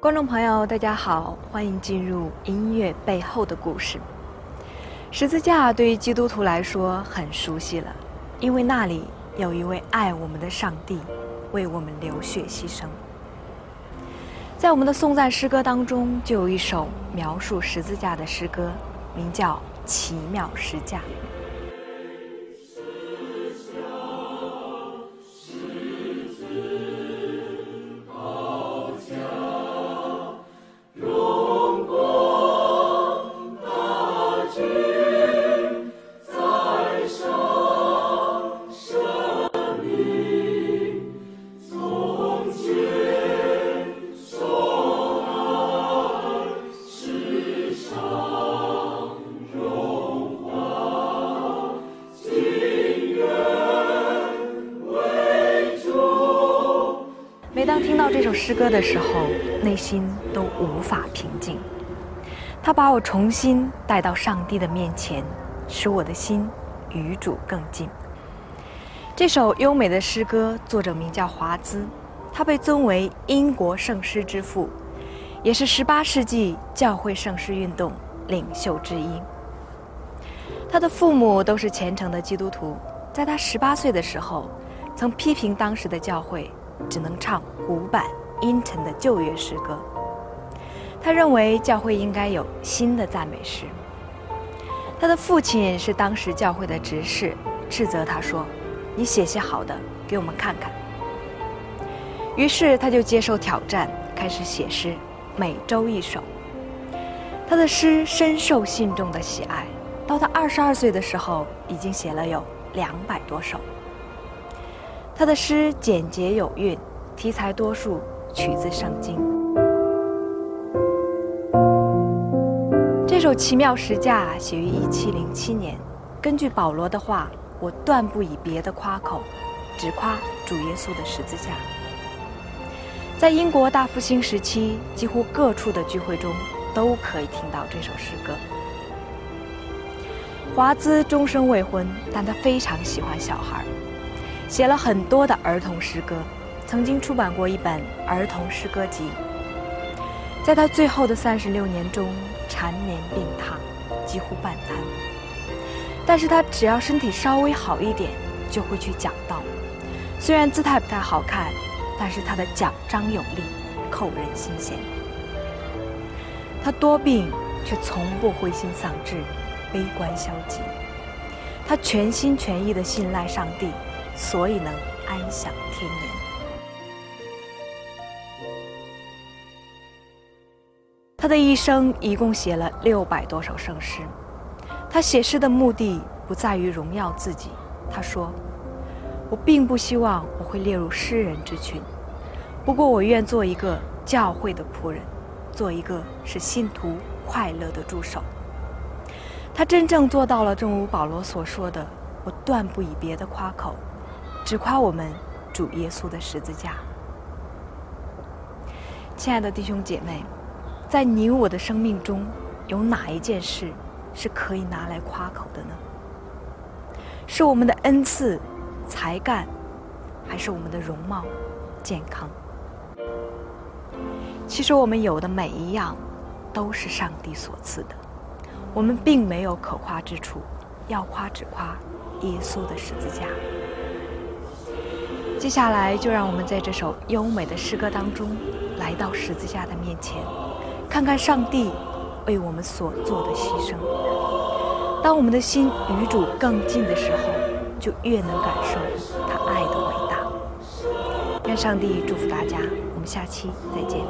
观众朋友，大家好，欢迎进入音乐背后的故事。十字架对于基督徒来说很熟悉了，因为那里有一位爱我们的上帝为我们流血牺牲。在我们的颂赞诗歌当中，就有一首描述十字架的诗歌，名叫《奇妙十字架》。这首诗歌的时候，内心都无法平静。他把我重新带到上帝的面前，使我的心与主更近。这首优美的诗歌作者名叫华兹，他被尊为英国圣诗之父，也是18世纪教会圣诗运动领袖之一。他的父母都是虔诚的基督徒，在他18岁的时候，曾批评当时的教会。只能唱古板阴沉的旧约诗歌。他认为教会应该有新的赞美诗。他的父亲是当时教会的执事，斥责他说：“你写些好的给我们看看。”于是他就接受挑战，开始写诗，每周一首。他的诗深受信众的喜爱，到他二十二岁的时候，已经写了有两百多首。他的诗简洁有韵，题材多数取自圣经。这首奇妙十架写于一七零七年。根据保罗的话，我断不以别的夸口，只夸主耶稣的十字架。在英国大复兴时期，几乎各处的聚会中都可以听到这首诗歌。华兹终生未婚，但他非常喜欢小孩。写了很多的儿童诗歌，曾经出版过一本儿童诗歌集。在他最后的三十六年中，缠绵病榻，几乎半瘫。但是他只要身体稍微好一点，就会去讲道。虽然姿态不太好看，但是他的讲章有力，扣人心弦。他多病，却从不灰心丧志、悲观消极。他全心全意地信赖上帝。所以能安享天年。他的一生一共写了六百多首圣诗。他写诗的目的不在于荣耀自己。他说：“我并不希望我会列入诗人之群，不过我愿做一个教会的仆人，做一个使信徒快乐的助手。”他真正做到了，正如保罗所说的：“我断不以别的夸口。”只夸我们主耶稣的十字架。亲爱的弟兄姐妹，在你我的生命中，有哪一件事是可以拿来夸口的呢？是我们的恩赐、才干，还是我们的容貌、健康？其实我们有的每一样，都是上帝所赐的。我们并没有可夸之处，要夸只夸耶稣的十字架。接下来，就让我们在这首优美的诗歌当中，来到十字架的面前，看看上帝为我们所做的牺牲，当我们的心与主更近的时候，就越能感受他爱的伟大。愿上帝祝福大家，我们下期再见。